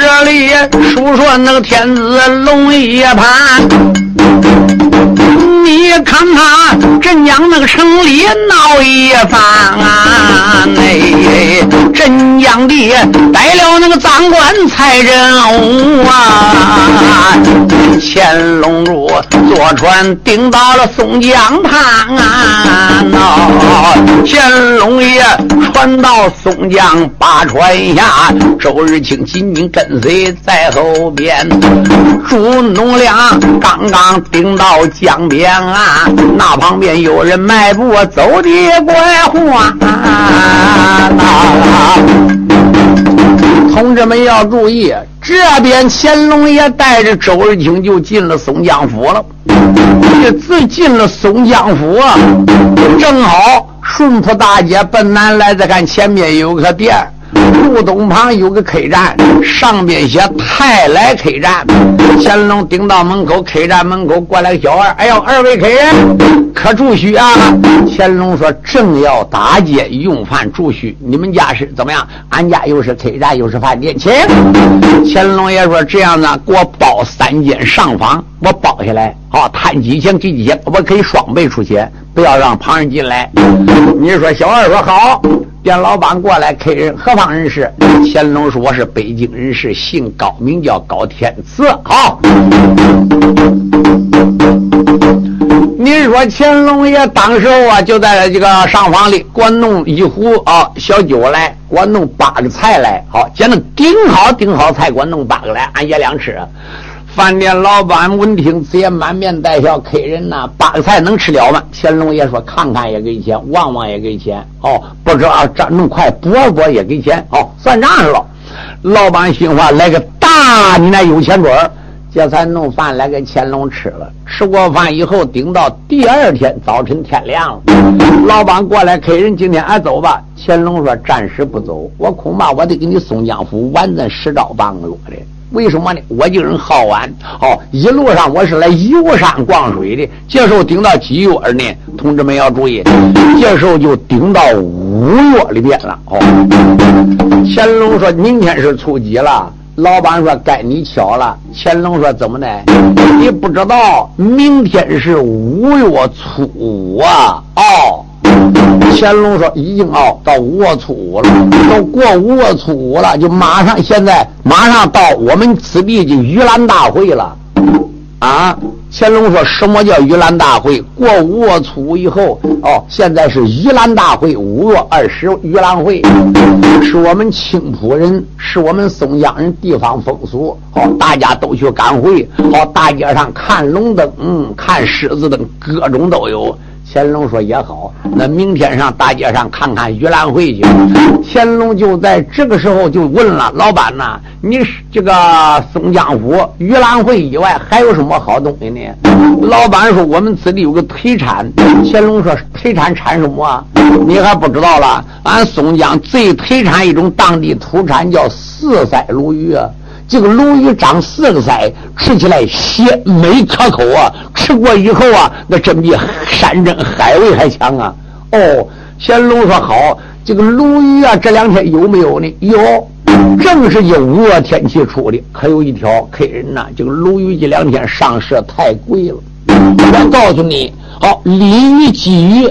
这里书说那个天子龙一盘。你看他镇江那个城里闹一番啊，哎镇江的逮了那个赃官蔡仁武啊，乾隆主坐船顶到了松江畔啊，乾隆爷船到松江把船下，周日清紧紧跟随在后边，朱农良刚刚顶到江边。啊，那旁边有人迈步走的怪话。同志们要注意，这边乾隆爷带着周日清就进了松江府了。这自进了松江府啊，正好顺坡大街奔南来，再看前面有个店。路东旁有个 K 站，上边写泰来 K 站。乾隆顶到门口，K 站门口过来个小二，哎呦，二位客人可住宿啊？乾隆说正要打街用饭住宿，你们家是怎么样？俺家又是 K 站又是饭店，请。乾隆爷说这样子，给我包三间上房，我包下来，好摊几钱给几钱，我可以双倍出钱，不要让旁人进来。你说小二说好。店老板过来，客人何方人士？乾隆说：“我是北京人士，姓高，名叫高天赐。”好，您说乾隆爷当时啊，就在这个上房里，给我弄一壶啊小酒来，给我弄八个菜来。好，见那顶好顶好菜，给我弄八个来，俺爷俩吃。饭店老板闻听此言，满面带笑。客人呐，八个菜能吃了吗？乾隆爷说：“看看也给钱，望望也给钱。哦，不知道这弄快，拨拨也给钱。哦，算账了。老板心话：来个大你那有钱准儿，这才弄饭来给乾隆吃了。吃过饭以后，顶到第二天早晨天亮了。老板过来，客人今天俺走吧。乾隆说：暂时不走，我恐怕我得给你松江府完咱十招半个月的。”为什么呢？我这个人好玩，哦，一路上我是来游山逛水的。这时候顶到几月呢？同志们要注意，这时候就顶到五月里边了。哦，乾隆说明天是初几了？老板说该你巧了。乾隆说怎么的？你不知道明天是五月初五啊？哦。乾隆说：“已经哦，到五月初五了，都过五月初五了，就马上现在马上到我们此地的盂兰大会了，啊！”乾隆说：“什么叫盂兰大会？过五月初五以后，哦，现在是盂兰大会，五月二十盂兰会，是我们青浦人，是我们松江人地方风俗，好，大家都去赶会，好，大街上看龙灯，看狮子灯，各种都有。”乾隆说也好，那明天上大街上看看盂兰会去。乾隆就在这个时候就问了老板呐：“你这个松江府盂兰会以外还有什么好东西呢？”老板说：“我们此地有个特产。”乾隆说：“特产产什么？你还不知道了？俺松江最特产一种当地土产叫四腮鲈鱼啊。”这个鲈鱼长四个腮，吃起来鲜美可口啊！吃过以后啊，那真比山珍海味还强啊！哦，乾隆说好，这个鲈鱼啊，这两天有没有呢？有，正是这五月天气出的。可有一条客人呐，这个鲈鱼这两天上市太贵了。我告诉你，好，鲤鱼、鲫鱼。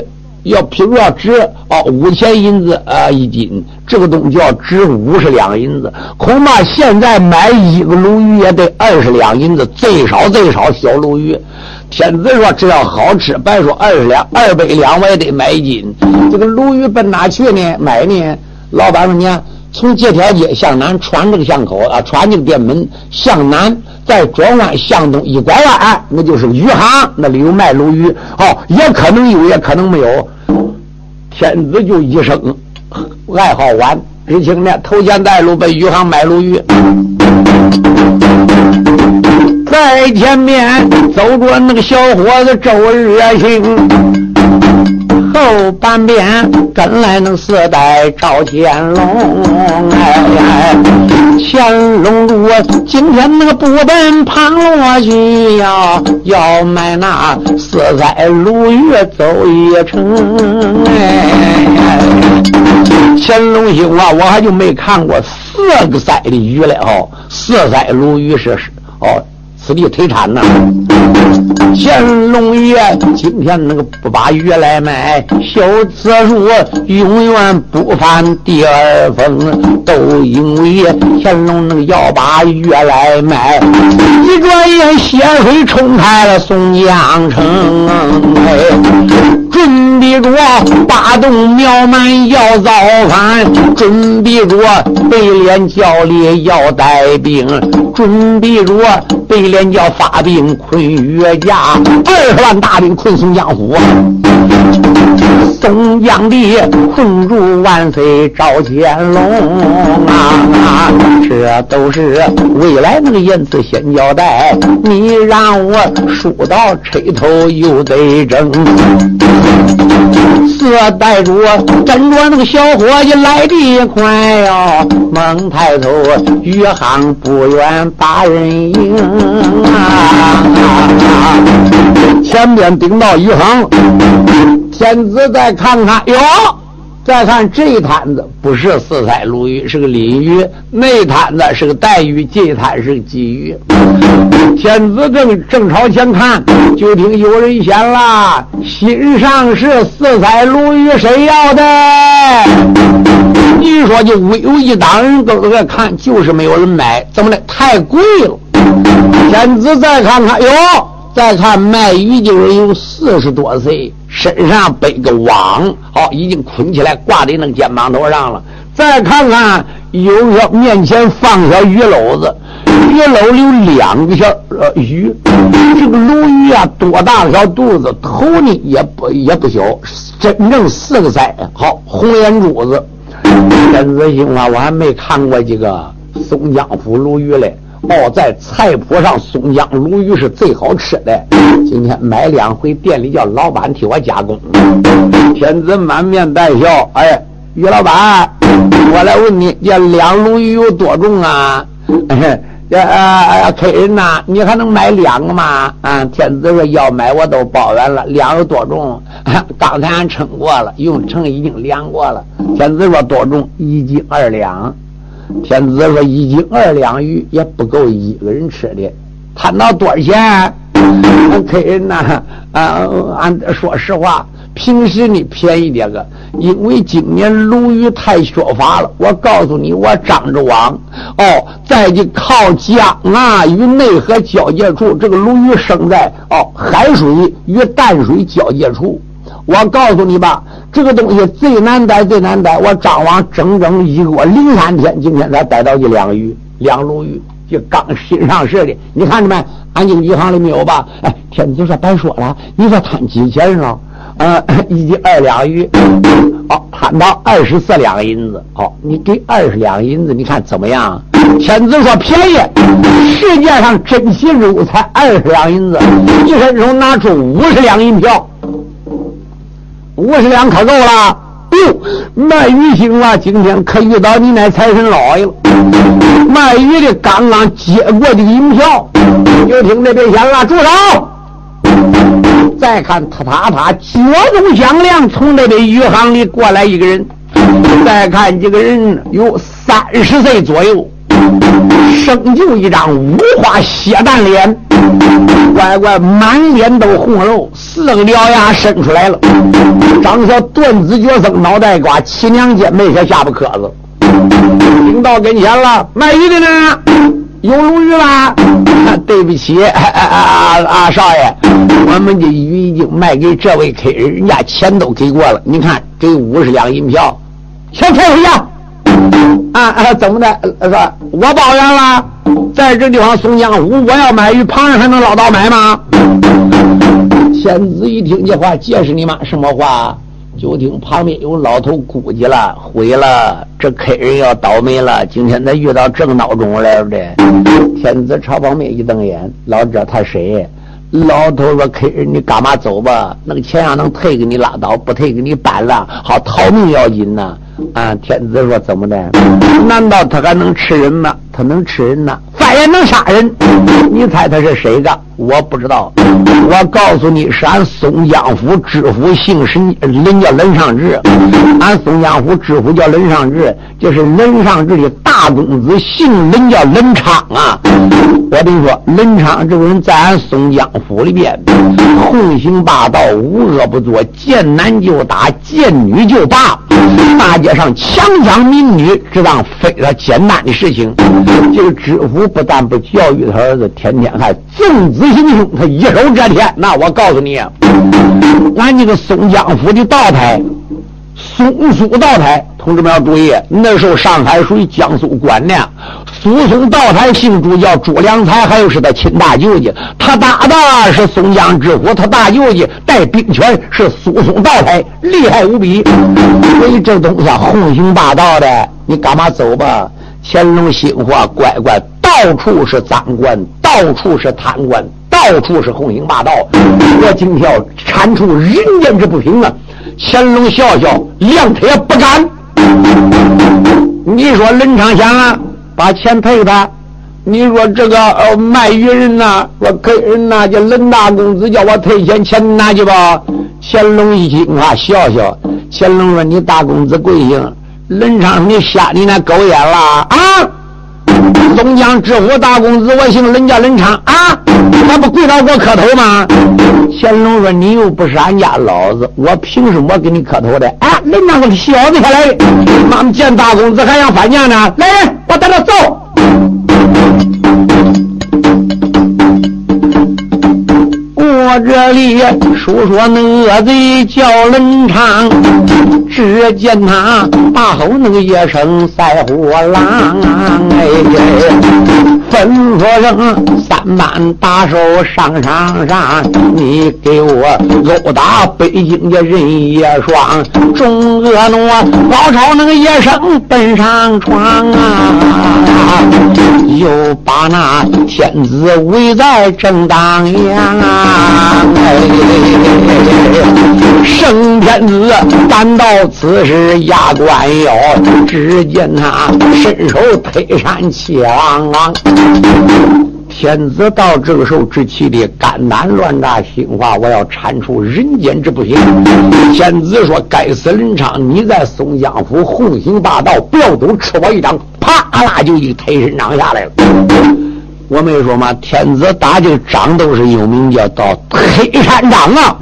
要譬如要值哦五千银子啊一斤，这个东西要值五十两银子，恐怕现在买一个鲈鱼也得二十两银子，最少最少小鲈鱼。天子说只要好吃，白说二十两二百两我也得买一斤。这个鲈鱼奔哪去呢？买呢？老板说你，从这条街向南穿这个巷口啊，穿这个店门向南，再转弯向东一拐弯，那就是鱼行，那里有卖鲈鱼。哦，也可能有，也可能没有。天子就一生爱好玩，知青呢，头前带路奔鱼行买鲈鱼，在前面走着那个小伙子周日兴。后半边跟来那四代赵乾隆，哎，乾隆主今天那个不奔旁落去呀，要买那四载鲈鱼走一程，哎，乾隆兄啊，我还就没看过四个腮的鱼了哦。四载鲈鱼是哦。此地忒产呐，乾隆爷今天那个不把鱼来卖，小子数永远不犯第二封，都因为乾隆那个要把鱼来卖，一转眼血水冲开了松江城，哎准备着八洞庙门要造反，准备着北脸教里要带兵，准备着北脸。便叫发兵困岳家，二十万大兵困松江府，松江的困住万岁赵乾隆啊！这都是未来那个燕子先交代，你让我说到吹头又得争。四带着跟着那个小伙计来的快哟，猛抬头，余杭不远把人迎啊！前边顶到余杭，天子再看看哟。再看这一摊子，不是四彩鲈鱼，是个鲤鱼；那摊子是个带鱼，这摊是个鲫鱼。天子正正朝前看，就听有人喊了：“心上是四彩鲈鱼，谁要的？”你说就微有一党人都在看，就是没有人买，怎么的？太贵了。天子再看看，哟。再看卖鱼的人有四十多岁，身上背个网，好，已经捆起来挂在那个肩膀头上了。再看看，有个面前放下鱼篓子，鱼篓里有两个小呃鱼，这个鲈鱼啊，多大小肚子，头呢也不也不小，真正四个腮，好红眼珠子。天子兴啊，我还没看过这个松江府鲈鱼嘞。哦，在菜谱上，松江鲈鱼是最好吃的。今天买两回，店里叫老板替我加工。天子满面带笑，哎，于老板，我来问你，这两鲈鱼有多重啊？这啊，客人呐，你还能买两个吗？啊，天子说要买，我都包完了。两有多重？刚才俺称过了，用称已经量过了。天子说多重？一斤二两。天子说：“一斤二两鱼也不够一个人吃的，谈到多少钱？俺客人呐，啊，俺说实话，平时呢便宜点个，因为今年鲈鱼太缺乏了。我告诉你，我张着网，哦，在这靠江啊与内河交界处，这个鲈鱼生在哦海水与淡水交界处。我告诉你吧。”这个东西最难逮，最难逮。我张网整整一个零三天，今天才逮到一两鱼，两鲈鱼，就刚新上市的。你看着没？俺经济行里没有吧？哎，天子说白说了，你说贪几钱了？呃，一斤二两鱼，哦，贪到二十四两银子。好，你给二十两银子，你看怎么样？天子说便宜，世界上真心肉才二十两银子，一伸手拿出五十两银票。五十两可够了，哟，卖鱼行了，今天可遇到你那财神老爷了。卖鱼的刚刚接过这个银票，就听这边响了，住手！再看他他他，脚中响亮，从那边鱼行里过来一个人。再看这个人有三十岁左右。生就一张五花血蛋脸，乖乖满脸都红肉，四个獠牙伸出来了，长小断子绝孙，脑袋瓜七娘尖，没些下巴壳子。领到跟前了，卖鱼的呢？有鲈鱼吗？对不起，啊啊啊！啊少爷，我们的鱼已经卖给这位客人，人家钱都给过了。你看，给五十两银票，先退回去。啊啊！怎么的？我抱怨了，在这地方松江湖，我要买鱼，旁人还能捞到买吗？天子一听这话，解释你妈什么话？就听旁边有老头估计了，毁了，这客人要倒霉了。今天他遇到正闹钟了的。天子朝旁边一瞪眼，老知道他谁？老头说：“客人，你干嘛走吧？那个钱要能退给你拉倒，不退给你搬了，好逃命要紧呐！”！啊天子说：“怎么的？难道他还能吃人吗？他能吃人呐，饭也能杀人。你猜他是谁的？我不知道。我告诉你，是俺松江府知府姓沈，人叫任尚志。俺松江府知府叫任尚志，就是任尚志的大公子，姓任叫任昌啊。我跟你说，任昌这个人在俺松江府里边，横行霸道，无恶不作，见男就打，见女就打，大家街上强抢民女，这当非常简单的事情。这个知府不但不教育他儿子，天天还纵子行凶，他一手遮天。那我告诉你，俺这个松江府的道台。松苏道台，同志们要注意，那时候上海属于江苏管呢。苏松道台姓朱，叫朱良才，还有是他亲大舅舅。他大的是松江之虎，他大舅舅带兵权是苏松道台，厉害无比。所以这东西横行霸道的，你干嘛走吧？乾隆心话，乖乖，到处是赃官，到处是贪官，到处是横行霸道。我今天要铲除人间之不平啊！乾隆笑笑，谅他也不敢。你说冷昌想啊，把钱赔他。你说这个呃卖鱼人呐，说给人呐，叫冷大公子叫我退钱，钱拿去吧。乾隆一听啊，笑笑。乾隆说：“你大公子贵姓？”冷昌，你瞎你那狗眼了啊！松江知府大公子，我姓任，叫任昌啊！还不跪倒给我磕头吗？乾隆说：“你又不是俺家老子，我凭什么给你磕头的？”哎，任昌个小子下来，妈们见大公子还想翻墙呢？来人，我带他走。这里说说那恶贼叫冷昌，只见他大吼那个一声赛虎狼，哎，吩咐声三班打手上上上，你给我殴打北京的人也爽，众恶奴高超那个野生奔上床啊，又把那天子围在正当阳啊。圣天子赶到此时压关腰，只见他伸手推山气昂昂。天子到这个时候只气的肝胆乱炸，心话我要铲除人间之不幸。天子说：“该死任昌，你在松江府横行霸道，不要走，吃我一掌！”啪啦就一推身掌下来了。我没说嘛，天子打这个仗都是有名叫到黑山掌啊。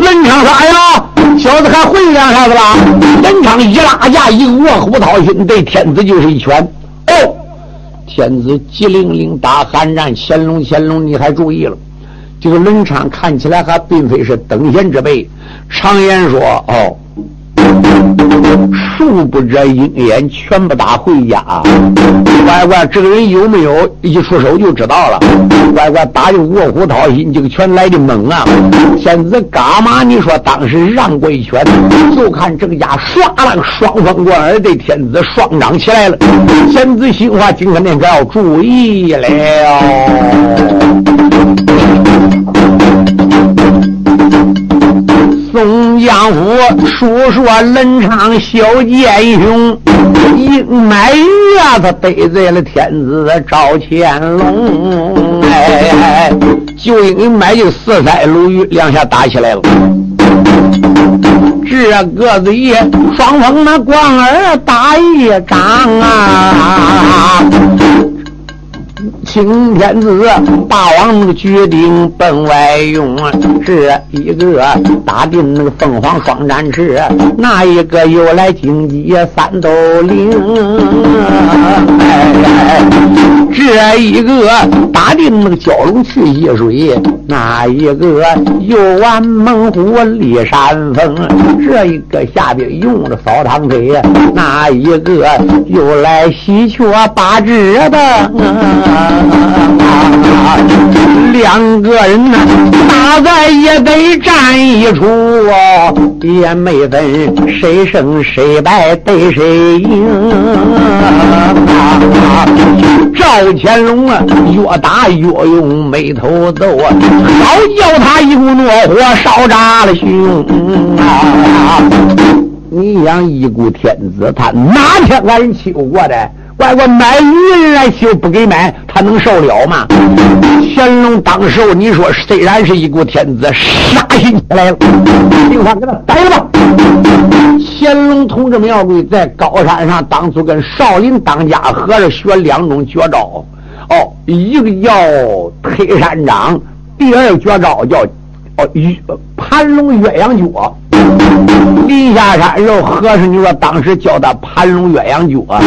任昌说：“哎呀，小子还会干啥子啦？”任昌一拉架，一卧虎掏心，对天子就是一拳。哦，天子急灵灵打寒战，乾隆，乾隆，你还注意了？这个任昌看起来还并非是等闲之辈。常言说：“哦。”数不着鹰眼，全部打回家。乖乖，这个人有没有一出手就知道了。乖乖，打的卧虎掏心，这个拳来的猛啊！天子干嘛？你说当时让过一拳，就看这个家唰了，双方贯耳对天子双掌起来了。天子心话，今天可要注意了。宋江府叔说任昌小奸雄，硬买月他得罪了天子赵乾隆，哎，就因为买就四塞鲈鱼，两下打起来了。这个子也双方那官儿打一仗啊。青天子大王那个决定奔外用，这一个打定那个凤凰双展翅，那一个又来荆棘三斗岭？这一个打定那个蛟龙去溪水，那一个又玩猛虎立山峰？这一个下边用着扫堂腿，那一个又来喜鹊八只的？两个人呐，打在也得站一处哦，也没分谁胜谁败，对谁赢。赵乾隆啊，越打越用眉头皱啊，好叫他一股怒火烧炸了胸啊！你想一股天子，他哪天敢欺负过的？乖乖买鱼人来就不给买，他能受了吗？乾隆当时你说虽然是一股天子，杀心起来了，听话给他逮了吧。乾隆同志苗贵在高山上当初跟少林当家和尚学两种绝招，哦，一个叫推山掌，第二绝招叫哦盘龙鸳鸯脚。临下山时候，和尚你说当时叫他盘龙鸳鸯脚，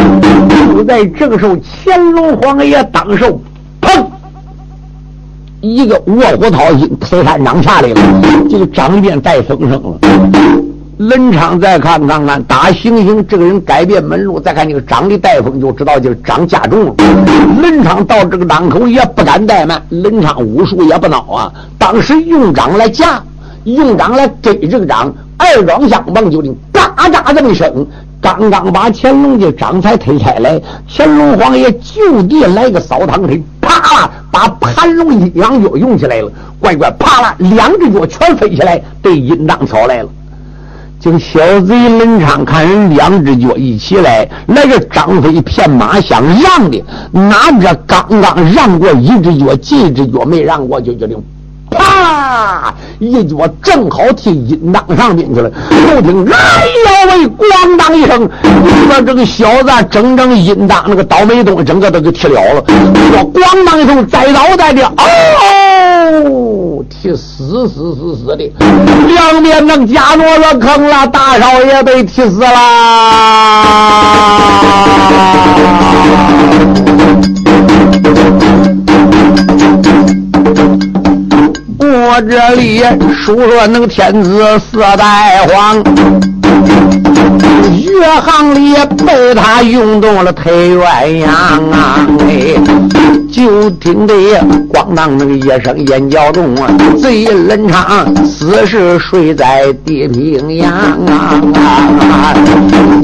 就在这个时候，乾隆皇爷当时砰，一个卧虎掏心推山掌下来了，这个掌变带风声了。冷昌再看看看，打行刑这个人改变门路，再看这个掌的带风，就知道就是掌加重了。冷昌到这个当口也不敢怠慢，冷昌武术也不孬啊，当时用掌来架，用掌来给这个掌，二庄相棒就听嘎嘎这么一声，刚刚把乾隆的掌才推开来，乾隆皇爷就地来个扫堂腿，啪啦把盘龙阴阳脚用起来了，乖乖啪啦两只脚全飞起来，对阴当挑来了。这个小贼门昌看人两只脚一起来，那个张飞骗马想让的，哪知刚刚让过一只脚，这只脚没让过，就决定啪一脚正好踢阴裆上边去了。就听哎呦喂，咣当一声，你说这个小子整整阴裆那个倒霉东西整个都给踢了了。说咣当一声栽倒在地，哦。踢死死死死的，两边那加诺了坑了，大少爷被踢死了。这里数说那个天子色带黄。月行里被他用动了太鸳鸯啊！哎，就听得咣当那个一声眼角中啊，贼冷长，死时睡在地平洋啊！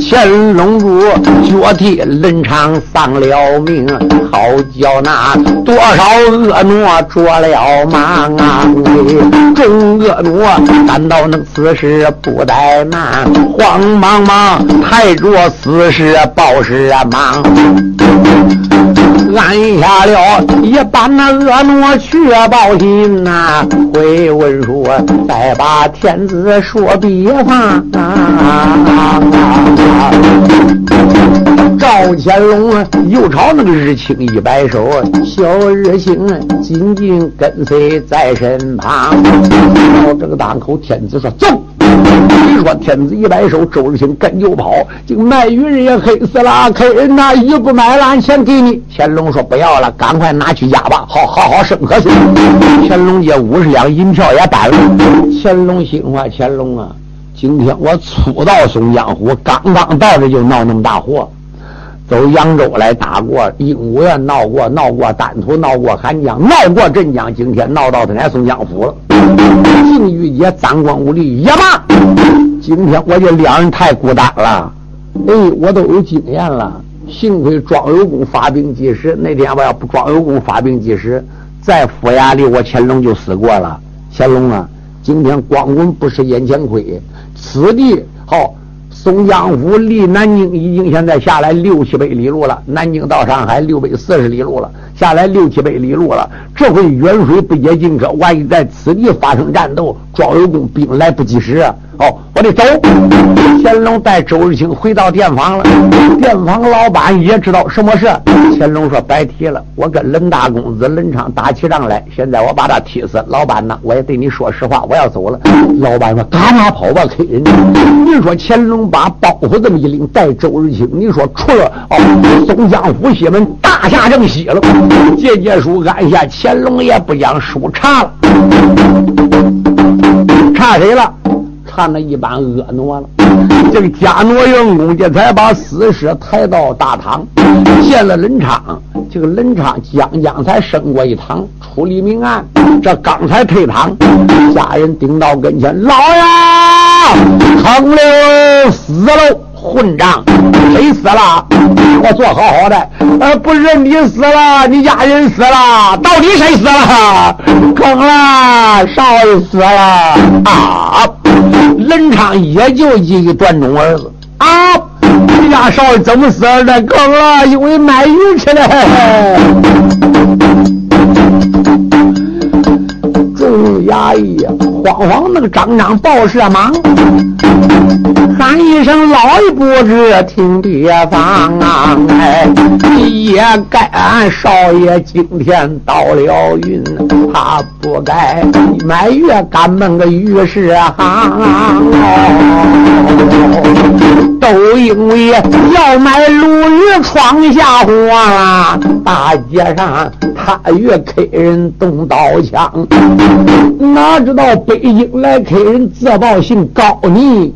乾隆主脚替冷长丧了命，好叫那多少恶奴着了忙啊！众恶奴感到那此事不怠慢，慌忙忙。抬着死尸报尸忙，按下了一般那恶奴去报信呐。回文书再把天子说别方。赵乾隆啊又朝那个日清一摆手，小日清紧紧跟随在身旁。到这个档口，天子说走。你说天子一摆手，周日清跟就跑，这个卖鱼人也黑死了，客人呐，一不买了，俺钱给你。乾隆说不要了，赶快拿去压吧，好好好生活去。乾隆爷五十两银票也搬了。乾隆心话：乾隆啊，今天我初到松江湖，刚刚到这就闹那么大祸。走扬州来打过鹦鹉园，闹过闹过丹徒，闹过汉江，闹过镇江，今天闹到他家松江府了。境遇也脏光无力也罢，今天我就两人太孤单了。哎，我都有经验了，幸亏庄有功发兵及时。那天我要不庄有功发兵及时，在府衙里我乾隆就死过了。乾隆啊，今天光棍不是眼前亏，此地好。松江府离南京已经现在下来六七百里路了，南京到上海六百四十里路了，下来六七百里路了。这回远水不解近渴，万一在此地发生战斗，庄有功兵来不及时。哦，我得走。乾隆带周日清回到店房了。店房老板也知道什么事。乾隆说：“白提了，我跟冷大公子冷昌打起仗来，现在我把他踢死。老板呢，我也对你说实话，我要走了。”老板说：“赶马跑吧，客人。”你说乾隆把把包袱这么一拎，带周日清，你说出了哦，松江府西门大夏正西了。借借书按下，乾隆也不讲书查了，查谁了？看那一般婀娜了，这个贾诺员公这才把死尸抬到大堂，见了冷昌。这个冷昌将将才升过一堂，处理明案。这刚才退堂，家人顶到跟前，老爷，疼了死了。混账！谁死了？我做好好的，呃，不是你死了，你家人死了，到底谁死了？坑了，少爷死了啊！冷昌也就一个断中儿子啊！你家少爷怎么死的？坑了，因为卖鱼去了。众衙役慌慌那个张张报社忙，喊一声老爷不知听别方啊！哎，也该俺少爷今天到了云，他不该满月赶奔个御史行，都因为要买鲈鱼闯下祸了，大街上他越 K 人动刀枪。哪知道北京来客人自报姓高你，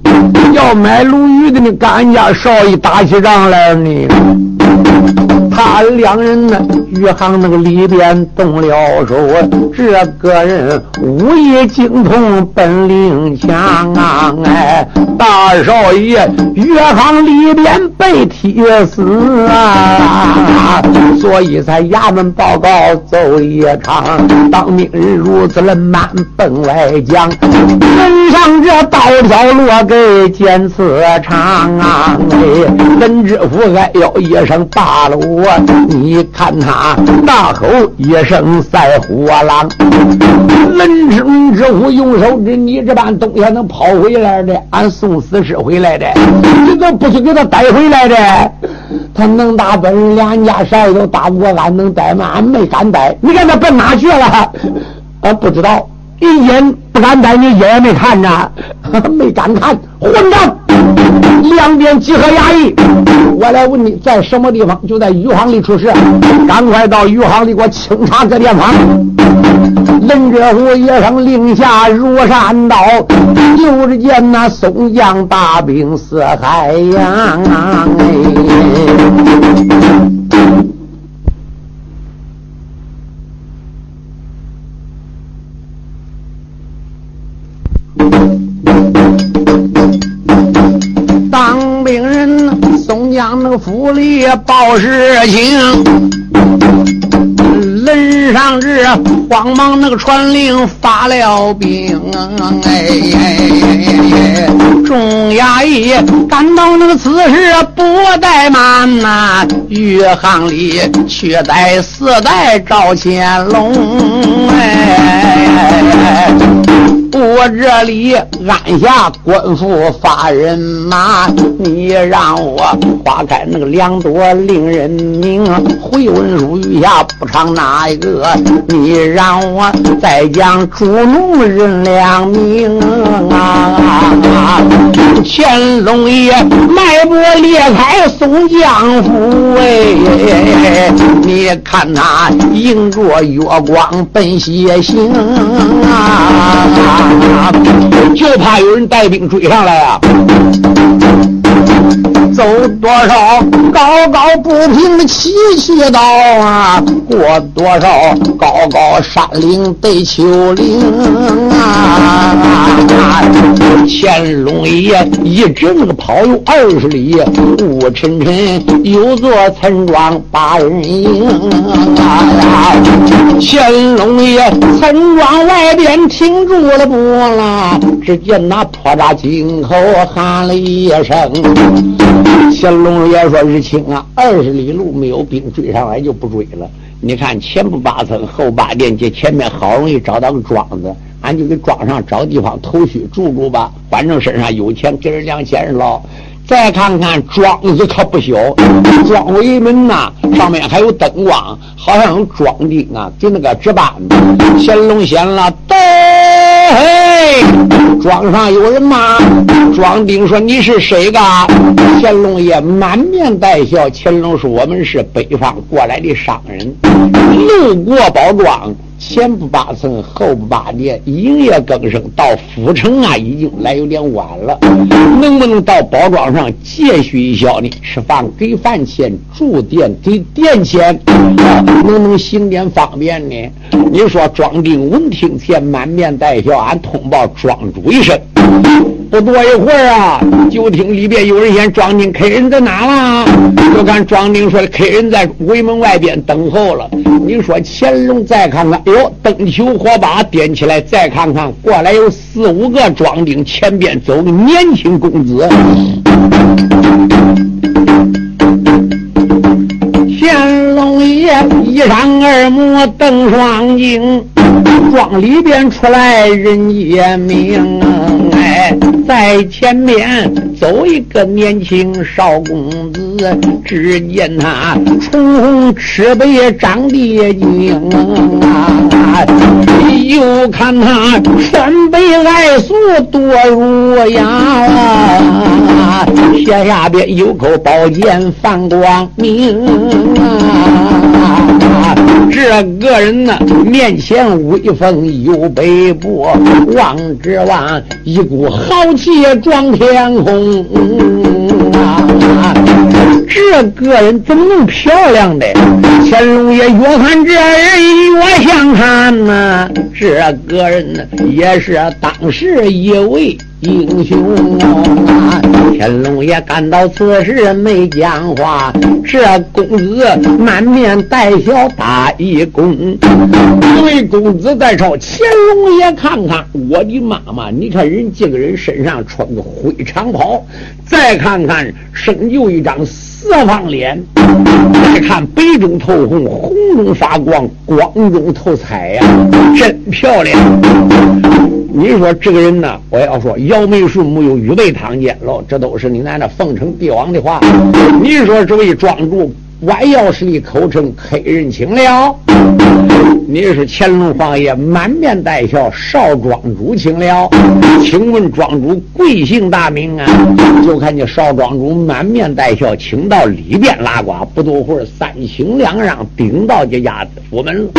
要买鲈鱼的呢，跟俺家少爷打起仗来了呢。他两人呢，余杭那个里边动了手，这个人武艺精通，本领强啊！哎，大少爷余杭里边被踢死啊，所以才衙门报告奏一场，当命人如此的满奔外将，身上这刀条落给剑刺长啊！哎，任知府哎呦一声罢了我。你看他大吼一声赛虎狼，人生之虎用手指你这般东西能跑回来的？俺送死尸回来的，你都不是给他带回来的。他能打本，两家少爷都打不过，俺能带吗？俺没敢带。你看他奔哪去了？俺不知道，一眼不敢带，你眼也没看着，没敢看，混账！两边集合衙役，我来问你，在什么地方？就在余杭里出事，赶快到余杭里给我清查这地方。任这府也上令下如山倒，就见那宋江大兵四海洋。府里报事情，轮上日慌忙那个传令发了兵，哎，众衙役赶到那个此时不怠慢呐，余杭里却在四代赵乾隆，哎。我这里按下官府发人马，你让我花开那个两朵令人名。回文书余下不唱哪一个？你让我再将主奴人两名啊！乾隆爷脉搏裂开宋江府哎，你看他迎着月光奔西行啊！就怕有人带兵追上来啊！走多少高高不平的崎岖道啊，过多少高高山岭对丘陵啊！乾隆爷一直那个跑有二十里，雾沉沉有座村庄把人迎啊！乾隆爷村庄外边停住了步啦，只见那破扎井口喊了一声。乾隆爷说：“日清啊，二十里路没有兵追上来就不追了。你看前不八层后八殿，这前面好容易找到个庄子，俺就给庄上找地方头绪住住吧。反正身上有钱，给人两千了。再看看庄子可不小，庄围门呐，上面还有灯光，好像有庄丁啊，就那个值班。乾隆显了，都。”嘿，庄上有人吗？庄丁说：“你是谁个？”乾隆爷满面带笑。乾隆说：“我们是北方过来的商人，路过宝庄。”前不八层，后不八殿，营业更生。到府城啊，已经来有点晚了。能不能到宝庄上借续一宵呢？吃饭给饭钱，住店给店钱，能不能行点方便呢？你说庄丁闻听前满面带笑，俺通报庄主一声。不多一会儿啊就听里边有人先装进客人在哪了？就看庄丁说的客人在围门外边等候了。你说乾隆再看看哟灯球火把点起来再看看过来有四五个庄丁前边走个年轻公子。乾隆爷一上二目瞪双睛庄里边出来人也明。哎，在前面走一个年轻少公子，只见他唇红齿白长得精啊，又看他穿背矮素多如阳啊，斜下边有口宝剑放光明啊，这个人呢面前威风有背部，望之望一股豪气撞天空啊！这个人怎么能漂亮的？乾隆爷越看这人越想看呐！这个人呢也是当时一位。英雄啊！天龙也感到此时没讲话，这公子满面带笑打一躬。这位公子在朝乾隆爷看看，我的妈妈！你看人这个人身上穿个灰长袍，再看看生就一张四方脸，再看白中透红，红中发光，光中透彩呀，真漂亮。你说这个人呢？我要说，姚梅树木有预备堂见喽，这都是你那那奉承帝王的话。你说这位庄主。弯腰使力，口称黑人请了。你是乾隆皇爷，满面带笑，少庄主请了。请问庄主贵姓大名啊？就看见少庄主满面带笑，请到里边拉呱。不多会儿，三请两让，顶到这家府门了。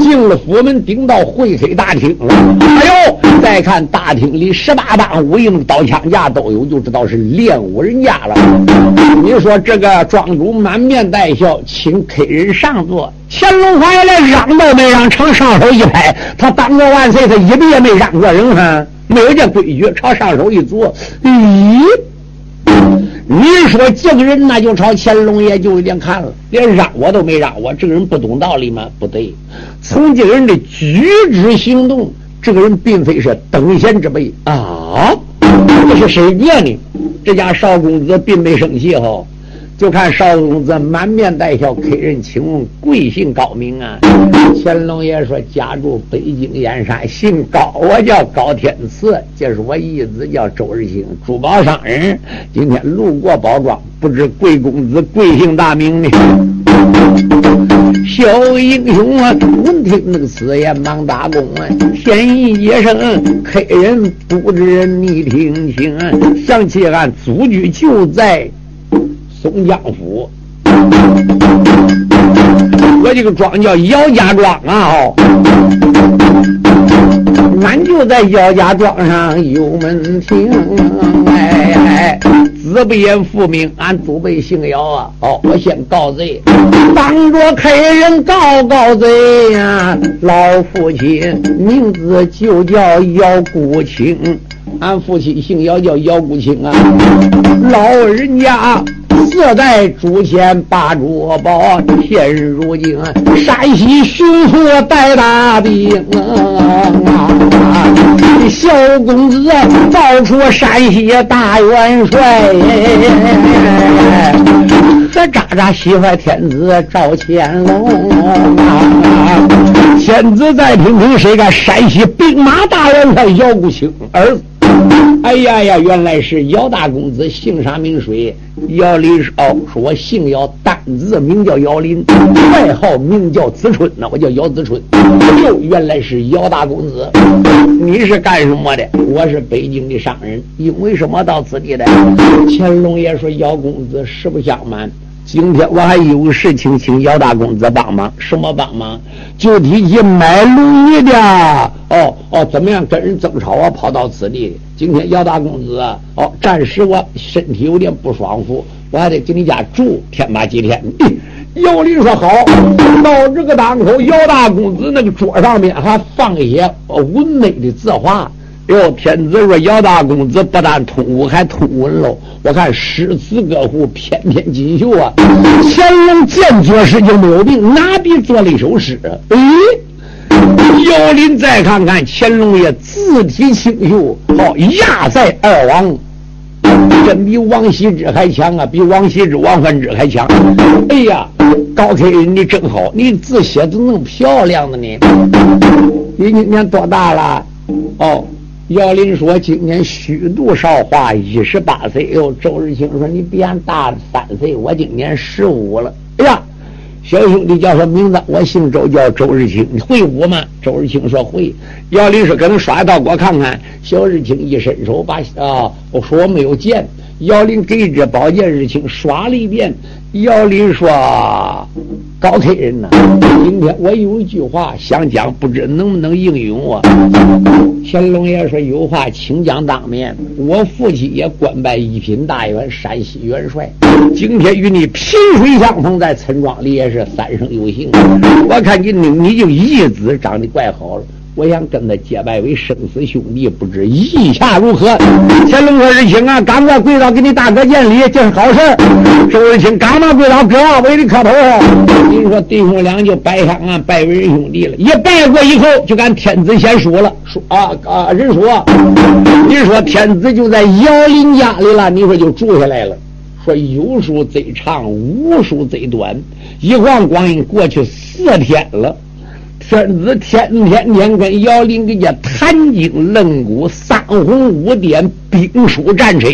进了府门，顶到会客大厅了。哎呦，再看大厅里十八般武艺，刀枪架都有，就知道是练武人家了。你说这个庄主满面带。太笑，请客人上座。乾隆皇爷连让都没让，朝上手一拍，他当过万岁，他一笔也没让过人哈，没有这规矩，朝上手一坐。咦，你说这个人那就朝乾隆爷就有点看了，连让我都没让我，这个人不懂道理吗？不对，从这个人的举止行动，这个人并非是等闲之辈啊。这是谁念呢？这家少公子并没生气哈。就看少公子满面带笑，客人请问贵姓高名啊？乾隆爷说：家住北京燕山，姓高，我叫高天赐，这是我义子叫周日兴，珠宝商人。今天路过包庄，不知贵公子贵姓大名呢？小英雄啊，闻听那个此言忙打工啊，天意一声，客人不知你听清，想起俺祖居就在。松江府，我这个庄叫姚家庄啊！哦，俺就在姚家庄上有门庭。哎哎，子不言父名，俺祖辈姓姚啊！哦，我先告罪，当着客人告告罪呀！老父亲名字就叫姚古清，俺父亲姓姚，叫姚古清啊！老人家。四代祖先把珠宝，现如今山西巡抚带大兵啊！小公子报出山西大元帅，可渣渣喜欢天子赵乾隆啊！天子再听听谁个山西兵马大元帅姚国清儿子。哎呀呀，原来是姚大公子，姓啥名谁？姚林哦，说我姓姚，单字名叫姚林，外号名叫子春，那我叫姚子春。哟，原来是姚大公子，你是干什么的？我是北京的商人，因为什么到此地来？乾隆爷说：“姚公子，实不相瞒。”今天我还有事情，请姚大公子帮忙。什么帮忙？就提起买龙椅的。哦哦，怎么样？跟人争吵啊，跑到此地。今天姚大公子，哦，暂时我身体有点不爽服，我还得给你家住天吧几天。姚林说好。到这个当口，姚大公子那个桌上面还放一些文美的字画。哟，天子说姚大公子不但通武，还通文喽。我看诗词歌赋翩翩锦绣啊！乾隆见作诗就没有病，拿笔做了一首诗。哎，姚林再看看乾隆爷字体清秀，好压在二王真比王羲之还强啊，比王羲之、王梵之还强。哎呀，高开人你真好，你字写的那么漂亮的呢。你今年多大了？哦，姚林说今年虚度少华，一十八岁。哟，周日清说你比俺大三岁，我今年十五了。哎呀，小兄弟叫什么名字？我姓周，叫周日清。你会武吗？周日清说会。姚林说：“给恁耍一道我看看。”小日清一伸手把啊，我说我没有剑。姚林给这宝剑，日清耍了一遍。姚林说：“高客人呐，今天我有一句话想讲，不知能不能应允我。”乾隆爷说：“有话请讲当面。我父亲也官拜一品大员，山西元帅。今天与你萍水相逢，在村庄里也是三生有幸。我看你你你就义子长得怪好了。”我想跟他结拜为生死兄弟，不知意下如何？乾隆说：“日清啊，赶快跪倒给你大哥见礼，这是好事。”周日清赶忙跪倒，哥为你磕头。您说弟兄俩就拜上啊，拜为人兄弟了。一拜过以后，就赶天子先说了，说啊啊，人说，你说天子就在姚林家里了，你说就住下来了。说有书贼长，无书贼短，一晃光阴过去四天了。天子天天天跟姚林给家谈经论古，三红五点，兵书战车。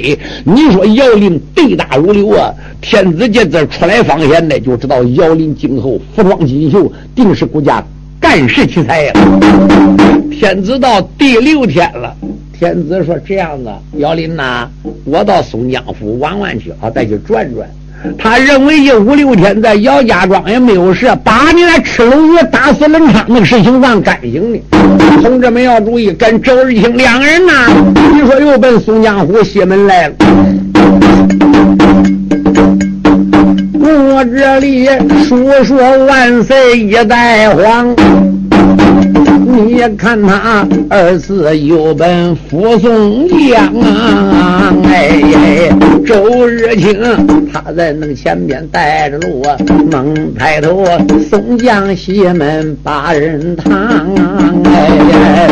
你说姚林对大如流啊！天子这字出来方言的，就知道姚林今后服装锦绣，定是国家干事奇才呀！天子到第六天了，天子说：“这样子，姚林呐，我到松江府玩玩去啊，再去转转。”他认为一五六天在姚家庄也没有事，把你那吃龙鱼打死冷昌那个事情算干净的。同志们要注意，跟周日清两个人呐，你说又奔松江府西门来了。我这里说说万岁一代皇。你看他二次又奔扶宋江啊！哎，周日清他在那个前边带着路，猛抬头宋江西门八人堂。哎，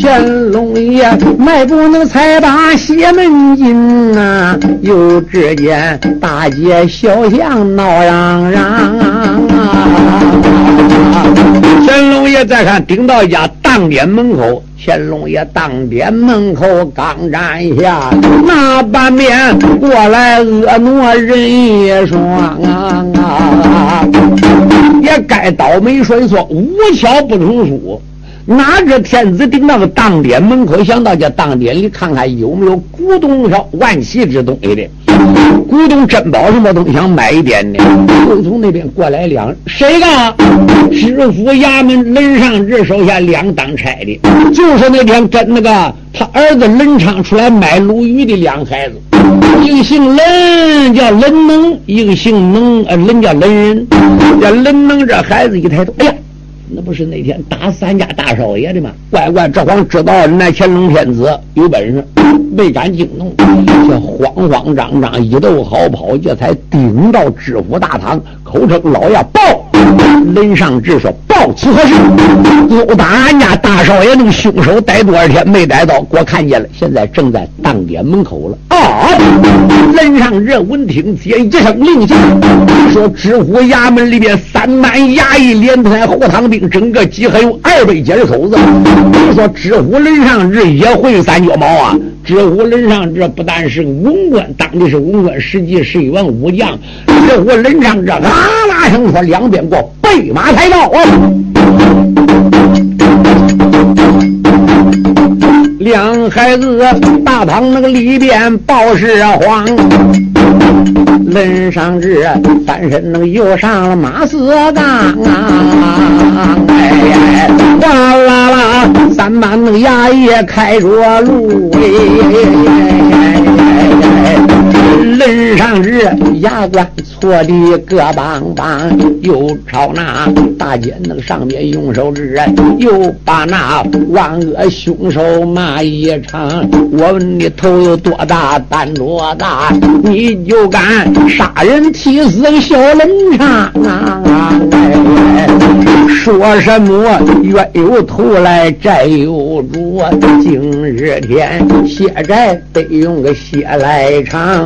乾隆爷迈步能才把西门进啊，又只见大街小巷闹嚷嚷啊！乾隆爷再看，顶到家当店门口。乾隆爷当店门口刚站下，那半边过来婀娜人一双啊！也该倒霉顺说，无巧不成书。哪知天子顶那个当店门口，想到这当店里看看有没有古董票、万奇之东西的。古董珍宝什么东西想买一点的，又从那边过来两谁干？知府衙门任上志手下两当差的，就是那天跟那个他儿子任昌出来买鲈鱼的两孩子，一个姓任叫任能，一个姓能呃任叫任人。这任能这孩子一抬头，哎呀！那不是那天打死俺家大少爷的吗？乖乖，这皇知道那乾隆天子有本事，没敢惊动，这慌慌张张一路好跑，这才顶到知府大堂，口称老爷报。人上志说报此何事？殴打俺家大少爷那个凶手逮多少天没逮到？我看见了，现在正在当店门口了。啊！人上志闻听接一声令下，说知府衙门里边三班衙役连同后堂兵。整个集合有二百监口子。你说知府人上志也会三脚猫啊？知府人上志不但是个文官，当的是文官，实际是一员武将。知府人上志啊啦声说：“两边过备马抬刀啊！”两孩子大堂那个里边报事慌。轮上日翻身那个又上了马四杠啊！哎，哗啦啦，三班那个衙役开着路哎。身上是，牙关搓的个棒棒，又朝那大街那个上面用手指，又把那万恶凶手骂一场。我问你头有多大，胆多大，你就敢杀人替死小人肠啊！说什么冤有头来债有主，今日天血债得用个血来偿。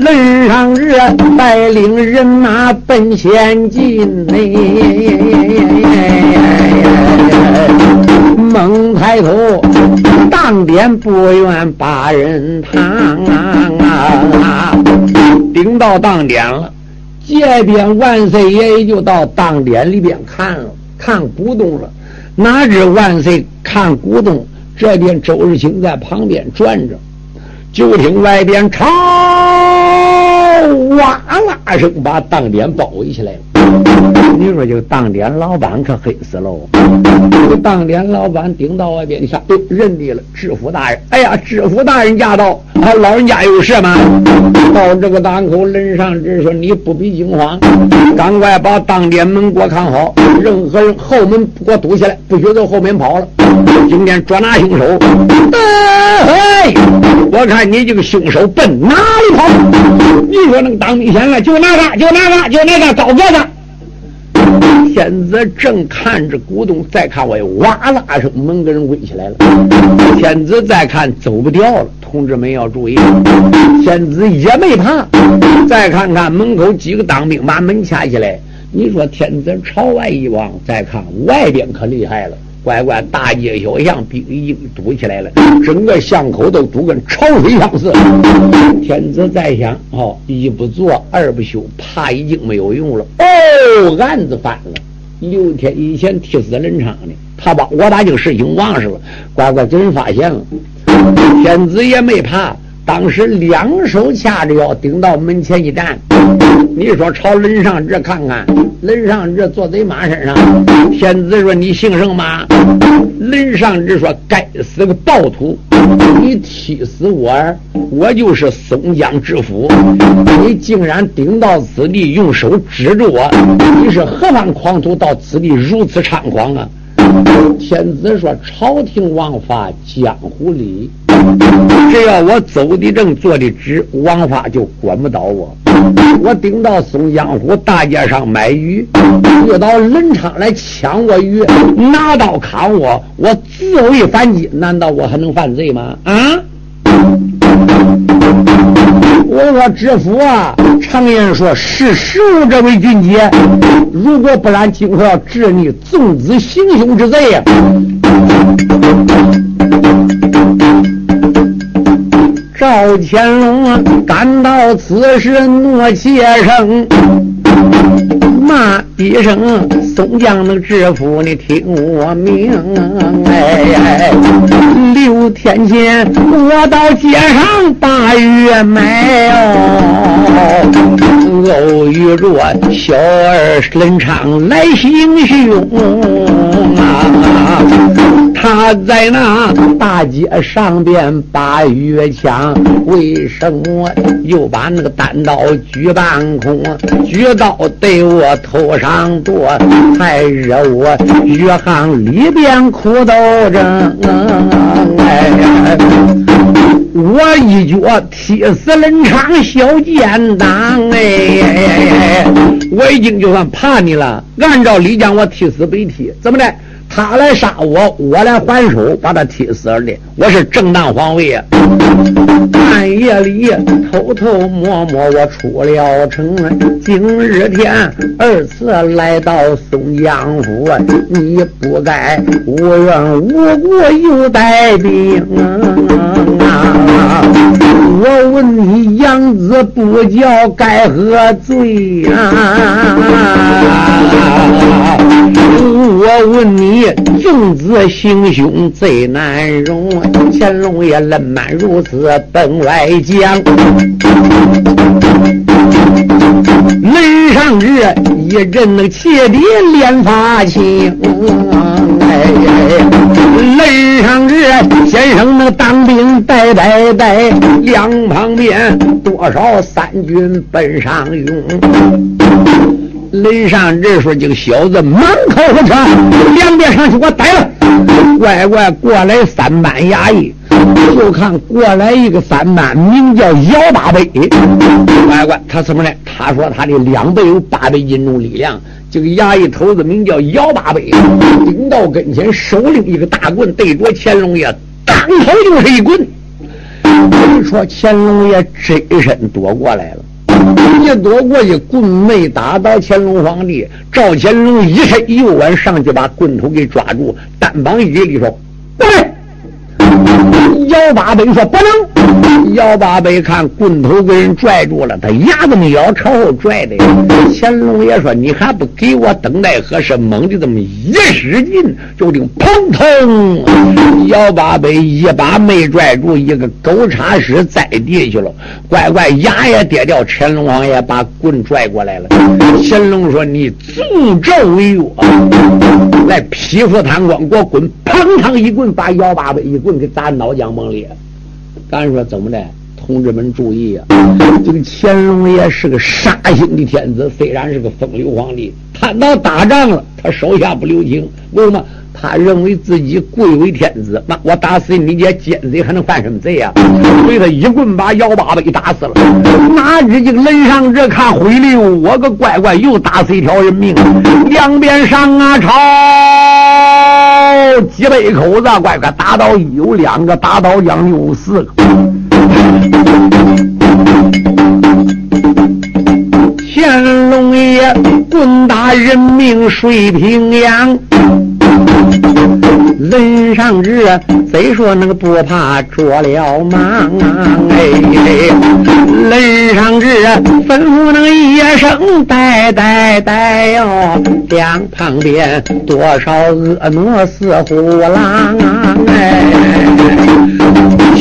轮上日带领人马奔前进，哎，猛抬头，当点不愿把人烫啊！顶到当点了。这边万岁爷爷就到当点里边看了，看古董了。哪知万岁看古董，这边周日清在旁边转着，就听外边吵哇啦声，把当点包围起来了。你说这个当店老板可黑死喽！这个当店老板顶到外边，你看，哎，认得了知府大人。哎呀，知府大人驾到！啊，老人家有事吗？到这个档口，人上只说你不必惊慌，赶快把当店门给我看好，任何人后门给我堵起来，不许从后面跑了。今天捉拿凶手。哎，我看你这个凶手奔哪里跑？你说那个当兵先了，就那个，就那个，就那个高个子。天子正看着古董，再看我，哇啦声，门给人围起来了。天子再看走不掉了，同志们要注意。天子也没怕，再看看门口几个当兵把门掐起来。你说天子朝外一望，再看外边可厉害了。乖乖，大街小巷兵已经堵起来了，整个巷口都堵跟潮水相似。天子在想：哦，一不做二不休，怕已经没有用了。哦，案子翻了。六天以前替死人场的，他把我打这个事情忘事了。乖乖，给人发现了。天子也没怕，当时两手掐着腰，顶到门前一站。你说朝任上这看看，任上这坐贼马身上。天子说：“你姓什么？”任上之说：“该死个暴徒！你踢死我，我就是松江知府，你竟然顶到此地，用手指着我，你是何方狂徒？到此地如此猖狂啊！”天子说：“朝廷王法，江湖礼。只要我走的正，坐的直，王法就管不到我。我顶到松江湖大街上买鱼，遇到任昌来抢我鱼，拿刀砍我，我自卫反击，难道我还能犯罪吗？啊！我说知府啊，常言说识时务者为俊杰，如果不然，今后要治你纵子行凶之罪呀！赵乾隆啊，感到此时怒气生，骂一声：“宋江的知府，你听我命！哎，六天前我到街上把鱼卖哦，偶遇着小儿任昌来行凶啊。”他在那大街上边把月枪，为什么又把那个单刀举半空？举刀对我头上剁，还惹我余杭里边苦斗争。哎呀，我一脚踢死冷场小奸党！哎，我已经就算怕你了。按照理讲，我踢死白踢，怎么的？他来杀我，我来还手，把他踢死了的。我是正当防卫啊！半夜里偷偷摸摸，我出了城。今日天二次来到松江府，你不该无缘无故又带兵啊！我问你，养子不教，该何罪啊？我问你，纵子行凶最难容，乾隆爷冷满如此本外将。门上日一阵那气的连发青，哎，门上日先生那当兵带带带，两旁边多少三军奔上涌。雷上这时候，这个小子满口胡扯，两边上去给我逮了！乖乖过来三班衙役，就看过来一个三班，名叫姚八倍。乖乖，他怎么呢？他说他的两倍有八倍斤重力量。这个衙役头子名叫姚八百，顶到跟前，手拎一个大棍，对着乾隆爷，当头就是一棍。你说乾隆爷真身躲过来了，一躲过去，棍没打到乾隆皇帝，赵乾隆一伸右腕上去，把棍头给抓住，单膀一立说：“过来。”姚八百说：“不能。”姚八百看棍头给人拽住了，他牙子没咬，朝后拽的。乾隆爷说：“你还不给我等待何时？”猛的这么一使劲，就听砰砰，姚八百一把没拽住，一个狗叉屎栽地去了。乖乖，牙也跌掉。乾隆王爷把棍拽过来了。乾隆说：“你助纣为虐，来匹夫贪官，给我滚！”砰腾一棍，把姚八百一棍给砸脑浆崩裂。咱说怎么的？同志们注意啊！这个乾隆爷是个杀心的天子，虽然是个风流皇帝，他到打仗了，他手下不留情。为什么？他认为自己贵为天子，那我打死你这奸贼还能犯什么罪呀？所以他一棍把姚八百给打死了。哪知这个人上这看回溜，我个乖乖又打死一条人命。两边上啊朝，几百口子，乖乖打倒有两个，打倒将有四个。乾隆爷棍打人命水平洋。人上日，虽说那个不怕着了忙，哎，人上日吩咐那个一声呆呆呆哟，两旁边多少婀娜似虎狼，哎。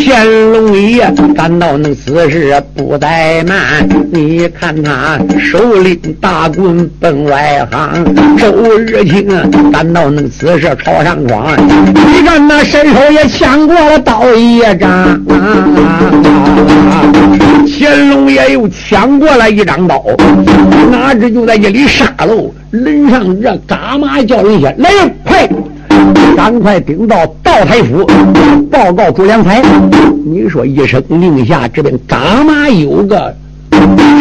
乾隆爷感到那此事不怠慢，你看他手拎大棍奔外行，周日清感到那此事朝上闯，你看那伸手也抢过了刀一张，乾隆爷又抢过来一张刀，哪知就在这里杀喽，人上这干嘛叫人先来快！赶快顶到道台府报告朱良才。你说一声令下，这边干嘛有个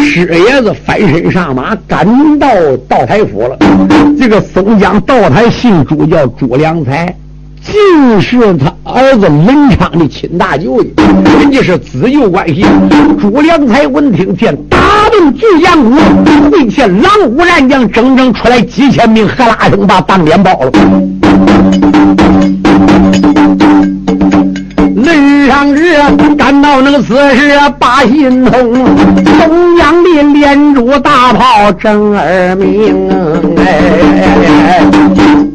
师爷子翻身上马赶到道台府了？这个松江道台姓朱，叫朱良才，竟是他儿子文昌的亲大舅的，人家是子舅关系。朱良才闻听见大动巨阳谷，会见狼虎战将，整整出来几千名，喝啦声把当脸包了。上日感到那个此事把心痛，东阳的连珠大炮正耳鸣，哎，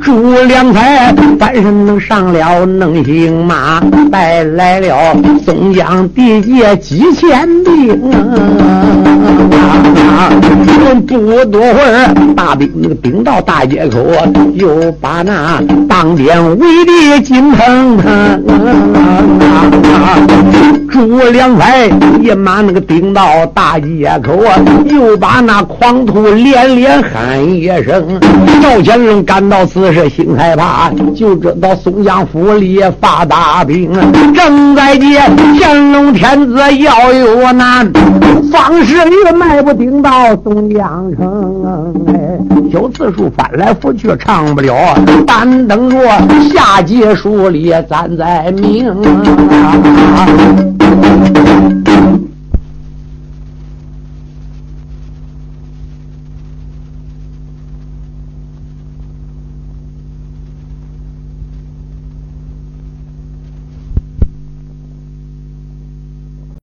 朱良才翻身能上了能行马，带来了松江地界几千兵。不多会儿，大兵那个兵到大街口，又把那当边围的金腾腾。朱良才一马那个顶到大街口啊，又把那狂徒连连喊一声。赵乾隆感到此事心害怕，就知道松江府里发大兵，正在接乾隆天子要有难，方世玉迈步顶到松江城，哎，小次数翻来覆去唱不了，但等着下界书里咱再明。Thank you.